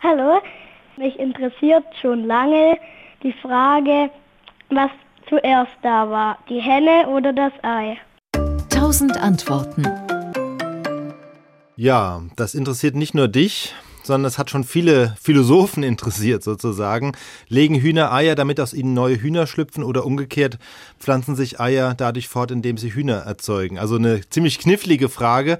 Hallo, mich interessiert schon lange die Frage, was zuerst da war, die Henne oder das Ei. Tausend Antworten. Ja, das interessiert nicht nur dich, sondern es hat schon viele Philosophen interessiert sozusagen. Legen Hühner Eier, damit aus ihnen neue Hühner schlüpfen oder umgekehrt pflanzen sich Eier dadurch fort, indem sie Hühner erzeugen? Also eine ziemlich knifflige Frage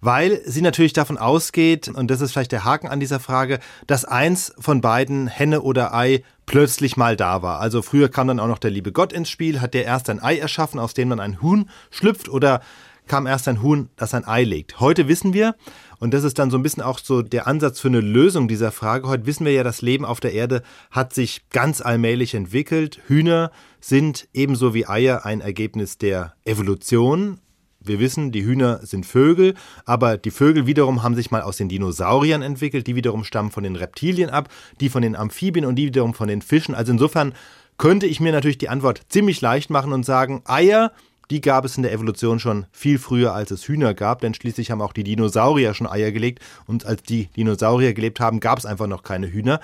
weil sie natürlich davon ausgeht, und das ist vielleicht der Haken an dieser Frage, dass eins von beiden, Henne oder Ei, plötzlich mal da war. Also früher kam dann auch noch der liebe Gott ins Spiel, hat der erst ein Ei erschaffen, aus dem dann ein Huhn schlüpft oder kam erst ein Huhn, das ein Ei legt. Heute wissen wir, und das ist dann so ein bisschen auch so der Ansatz für eine Lösung dieser Frage. Heute wissen wir ja, das Leben auf der Erde hat sich ganz allmählich entwickelt. Hühner sind ebenso wie Eier ein Ergebnis der Evolution. Wir wissen, die Hühner sind Vögel, aber die Vögel wiederum haben sich mal aus den Dinosauriern entwickelt, die wiederum stammen von den Reptilien ab, die von den Amphibien und die wiederum von den Fischen. Also insofern könnte ich mir natürlich die Antwort ziemlich leicht machen und sagen, Eier die gab es in der Evolution schon viel früher, als es Hühner gab, denn schließlich haben auch die Dinosaurier schon Eier gelegt und als die Dinosaurier gelebt haben, gab es einfach noch keine Hühner.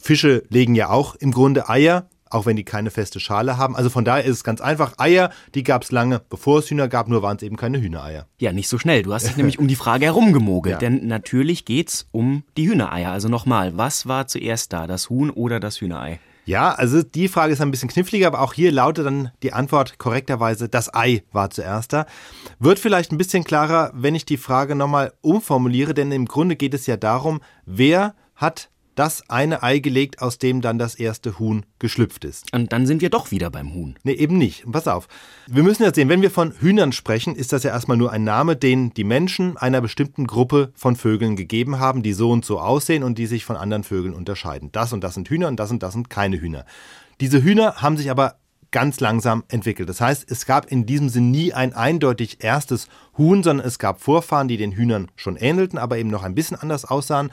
Fische legen ja auch im Grunde Eier, auch wenn die keine feste Schale haben. Also von daher ist es ganz einfach. Eier, die gab es lange, bevor es Hühner gab, nur waren es eben keine Hühnereier. Ja, nicht so schnell. Du hast dich nämlich um die Frage herumgemogelt. Ja. Denn natürlich geht es um die Hühnereier. Also nochmal, was war zuerst da, das Huhn oder das Hühnerei? Ja, also die Frage ist ein bisschen kniffliger, aber auch hier lautet dann die Antwort korrekterweise, das Ei war zuerst da. Wird vielleicht ein bisschen klarer, wenn ich die Frage nochmal umformuliere, denn im Grunde geht es ja darum, wer hat das eine Ei gelegt, aus dem dann das erste Huhn geschlüpft ist. Und dann sind wir doch wieder beim Huhn. Nee, eben nicht. Pass auf. Wir müssen jetzt sehen, wenn wir von Hühnern sprechen, ist das ja erstmal nur ein Name, den die Menschen einer bestimmten Gruppe von Vögeln gegeben haben, die so und so aussehen und die sich von anderen Vögeln unterscheiden. Das und das sind Hühner und das und das sind keine Hühner. Diese Hühner haben sich aber ganz langsam entwickelt. Das heißt, es gab in diesem Sinn nie ein eindeutig erstes Huhn, sondern es gab Vorfahren, die den Hühnern schon ähnelten, aber eben noch ein bisschen anders aussahen.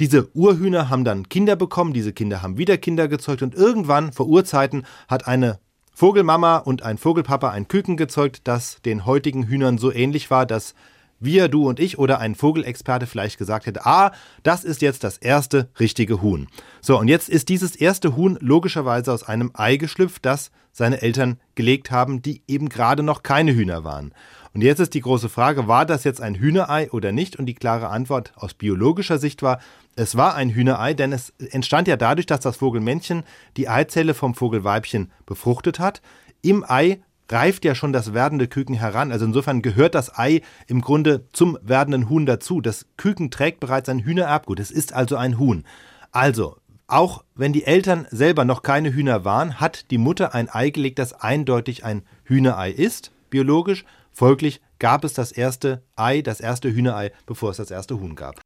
Diese Urhühner haben dann Kinder bekommen, diese Kinder haben wieder Kinder gezeugt und irgendwann vor Urzeiten hat eine Vogelmama und ein Vogelpapa ein Küken gezeugt, das den heutigen Hühnern so ähnlich war, dass wir, du und ich oder ein Vogelexperte vielleicht gesagt hätte, ah, das ist jetzt das erste richtige Huhn. So, und jetzt ist dieses erste Huhn logischerweise aus einem Ei geschlüpft, das seine Eltern gelegt haben, die eben gerade noch keine Hühner waren. Und jetzt ist die große Frage, war das jetzt ein Hühnerei oder nicht? Und die klare Antwort aus biologischer Sicht war, es war ein Hühnerei, denn es entstand ja dadurch, dass das Vogelmännchen die Eizelle vom Vogelweibchen befruchtet hat. Im Ei reift ja schon das werdende Küken heran. Also insofern gehört das Ei im Grunde zum werdenden Huhn dazu. Das Küken trägt bereits ein Hühnererbgut. Es ist also ein Huhn. Also, auch wenn die Eltern selber noch keine Hühner waren, hat die Mutter ein Ei gelegt, das eindeutig ein Hühnerei ist, biologisch. Folglich gab es das erste Ei, das erste Hühnerei, bevor es das erste Huhn gab.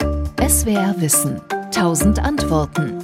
SWR Wissen. Tausend Antworten.